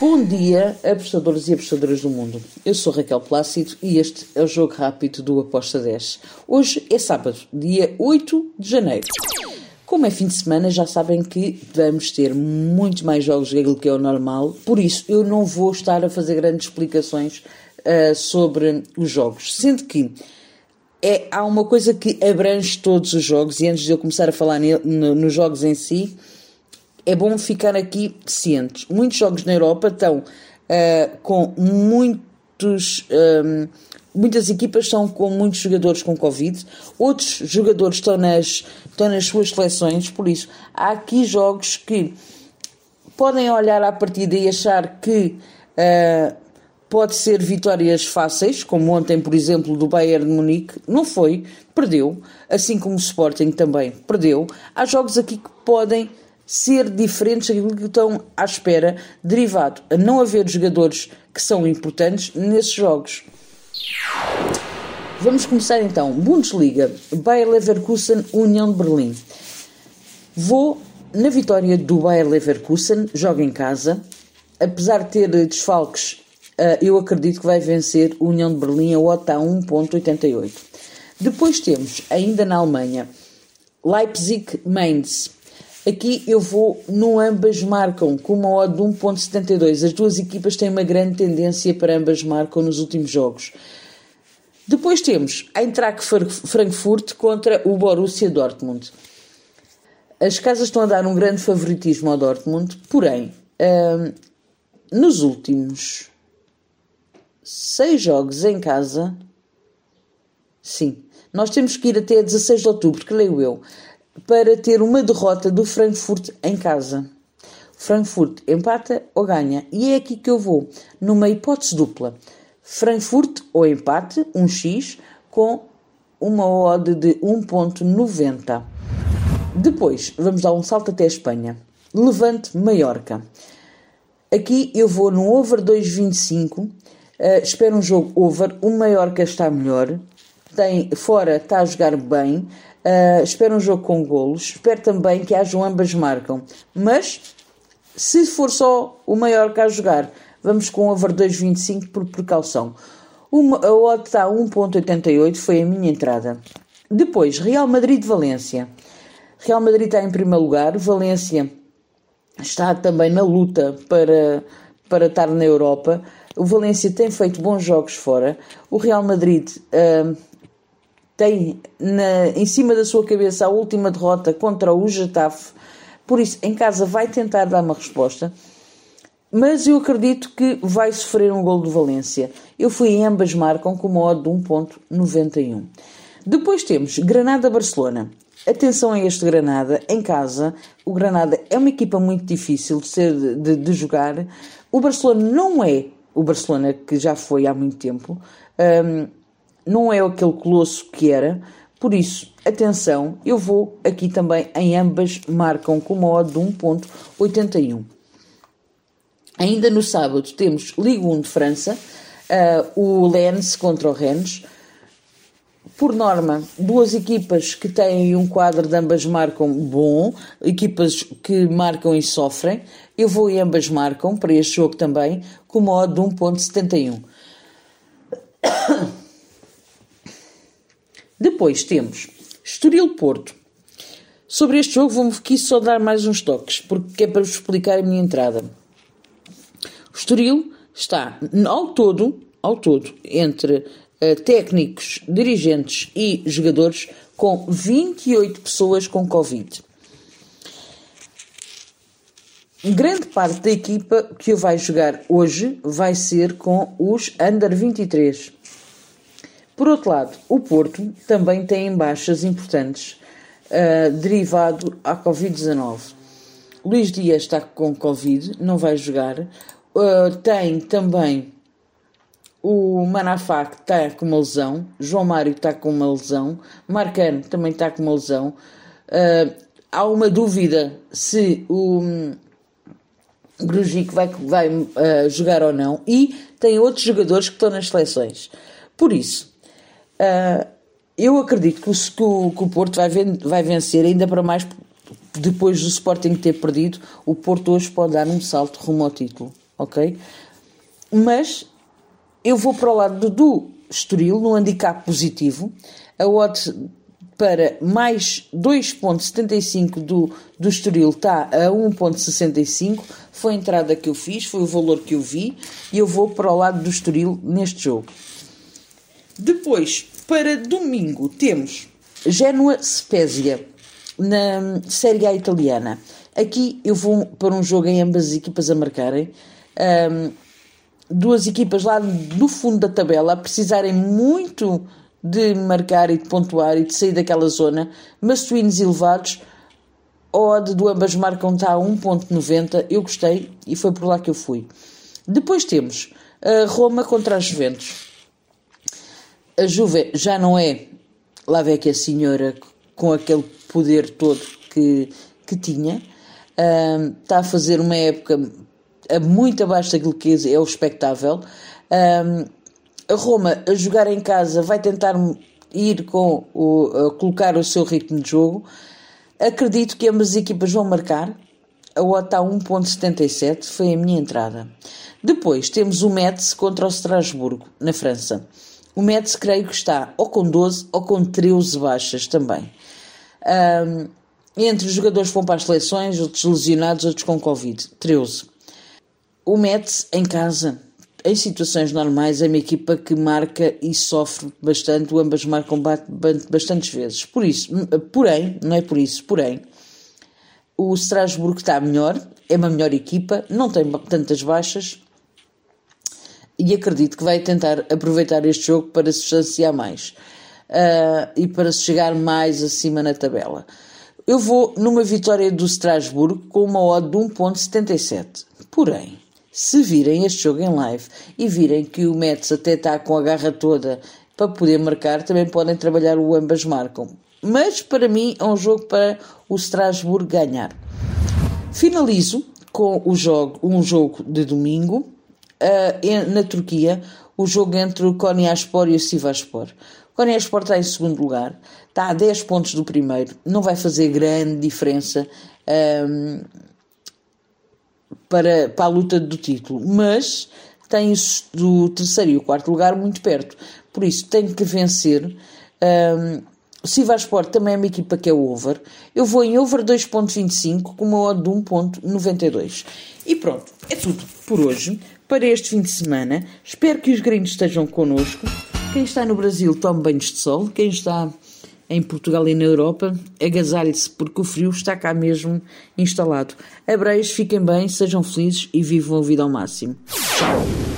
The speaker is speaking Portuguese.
Bom dia, apostadores e apostadoras do mundo. Eu sou Raquel Plácido e este é o Jogo Rápido do Aposta 10. Hoje é sábado, dia 8 de janeiro. Como é fim de semana, já sabem que vamos ter muito mais jogos do que é o normal, por isso eu não vou estar a fazer grandes explicações uh, sobre os jogos, sendo que é, há uma coisa que abrange todos os jogos, e antes de eu começar a falar no, nos jogos em si, é bom ficar aqui cientes. Muitos jogos na Europa estão uh, com muitos. Um, muitas equipas estão com muitos jogadores com Covid, outros jogadores estão nas, estão nas suas seleções, por isso há aqui jogos que podem olhar à partida e achar que uh, pode ser vitórias fáceis, como ontem, por exemplo, do Bayern de Munique, não foi, perdeu, assim como o Sporting também perdeu. Há jogos aqui que podem ser diferentes daquilo que estão à espera, derivado a não haver jogadores que são importantes nesses jogos. Vamos começar então. Bundesliga, Bayer Leverkusen, União de Berlim. Vou na vitória do Bayer Leverkusen, joga em casa. Apesar de ter desfalques, eh, eu acredito que vai vencer o União de Berlim a OTA 1.88. Depois temos, ainda na Alemanha, Leipzig-Mainz. Aqui eu vou no ambas marcam com uma odd de 1.72. As duas equipas têm uma grande tendência para ambas marcam nos últimos jogos. Depois temos a Eintracht Frankfurt contra o Borussia Dortmund. As casas estão a dar um grande favoritismo ao Dortmund, porém, hum, nos últimos seis jogos em casa, sim, nós temos que ir até 16 de outubro, que leio eu, para ter uma derrota do Frankfurt em casa. Frankfurt empata ou ganha. E é aqui que eu vou, numa hipótese dupla. Frankfurt ou empate, 1x, com uma odd de 1.90. Depois, vamos dar um salto até a Espanha. Levante Maiorca. Aqui eu vou no over 2.25. Uh, espero um jogo over. O Maiorca está melhor. Tem, fora está a jogar bem. Uh, espero um jogo com golos. Espero também que hajam ambas marcam. Mas, se for só o maior que a jogar, vamos com over 2.25 por precaução. Uma, a odd está a 1.88, foi a minha entrada. Depois, Real Madrid-Valência. Real Madrid está em primeiro lugar. Valência está também na luta para, para estar na Europa. O Valência tem feito bons jogos fora. O Real Madrid uh, tem na, em cima da sua cabeça a última derrota contra o Getafe, por isso em casa vai tentar dar uma resposta, mas eu acredito que vai sofrer um gol do Valência. Eu fui em ambas marcam com uma odd de 1.91. Depois temos Granada-Barcelona. Atenção a este Granada, em casa. O Granada é uma equipa muito difícil de, ser, de, de jogar. O Barcelona não é o Barcelona que já foi há muito tempo. Um, não é aquele colosso que era, por isso, atenção, eu vou aqui também em ambas marcam com uma odd de 1.81. Ainda no sábado temos Ligue 1 de França, uh, o Lens contra o Rennes. Por norma, duas equipas que têm um quadro de ambas marcam bom, equipas que marcam e sofrem. Eu vou em ambas marcam para este jogo também, com uma odd de 1.71. Depois temos Estoril Porto. Sobre este jogo vou-me aqui só dar mais uns toques, porque é para vos explicar a minha entrada. O Estoril está ao todo, ao todo, entre uh, técnicos, dirigentes e jogadores, com 28 pessoas com Covid. Grande parte da equipa que vai jogar hoje vai ser com os Under 23. Por outro lado, o Porto também tem baixas importantes uh, derivado à Covid-19. Luís Dias está com Covid, não vai jogar. Uh, tem também o Manafá que está com uma lesão, João Mário está com uma lesão, Marcano também está com uma lesão. Uh, há uma dúvida se o Grujic vai, vai uh, jogar ou não e tem outros jogadores que estão nas seleções. Por isso, Uh, eu acredito que o, que o Porto vai, vai vencer, ainda para mais depois do Sporting ter perdido, o Porto hoje pode dar um salto rumo ao título. ok? Mas eu vou para o lado do Estoril, no handicap positivo. A odd para mais 2.75 do, do Estoril está a 1.65. Foi a entrada que eu fiz, foi o valor que eu vi. E eu vou para o lado do Estoril neste jogo. Depois, para domingo, temos Genoa Spezia, na Série A italiana. Aqui eu vou para um jogo em ambas as equipas a marcarem. Um, duas equipas lá no fundo da tabela a precisarem muito de marcar e de pontuar e de sair daquela zona, mas twins elevados, odd do ambas marcam está a 1.90, eu gostei e foi por lá que eu fui. Depois temos a Roma contra a Juventus. A Juve já não é lá vê que a senhora com aquele poder todo que, que tinha, está a fazer uma época muito abaixo daquilo que é o expectável. Uh, a Roma a jogar em casa vai tentar ir com o, colocar o seu ritmo de jogo. Acredito que ambas as equipas vão marcar. A OTA está 1.77, foi a minha entrada. Depois temos o Metz contra o Strasburgo, na França. O Metz creio que está ou com 12 ou com 13 baixas também. Um, entre os jogadores que vão para as seleções, outros lesionados, outros com Covid. 13. O Metz em casa, em situações normais, é uma equipa que marca e sofre bastante, ambas marcam bastantes vezes. Por isso, porém, não é por isso, porém, o Strasbourg está melhor, é uma melhor equipa, não tem tantas baixas e acredito que vai tentar aproveitar este jogo para se distanciar mais uh, e para chegar mais acima na tabela. Eu vou numa vitória do Strasbourg com uma odd de 1.77. Porém, se virem este jogo em live e virem que o Metz até está com a garra toda para poder marcar, também podem trabalhar o ambas marcam. Mas para mim é um jogo para o Strasbourg ganhar. Finalizo com o jogo, um jogo de domingo uh, na Turquia, o jogo entre o Konyaspor e o Sivaspor. O Konyaspor está em segundo lugar, está a 10 pontos do primeiro, não vai fazer grande diferença um, para, para a luta do título, mas tem o terceiro e o quarto lugar muito perto, por isso tem que vencer. Um, o Sivaspor também é uma equipa que é over. Eu vou em over 2.25 com uma odd de 1.92. E pronto, é tudo por hoje para este fim de semana. Espero que os gringos estejam connosco. Quem está no Brasil tome banhos de sol. Quem está em Portugal e na Europa, agasalhe-se porque o frio está cá mesmo instalado. Abreios, fiquem bem, sejam felizes e vivam a vida ao máximo. Tchau!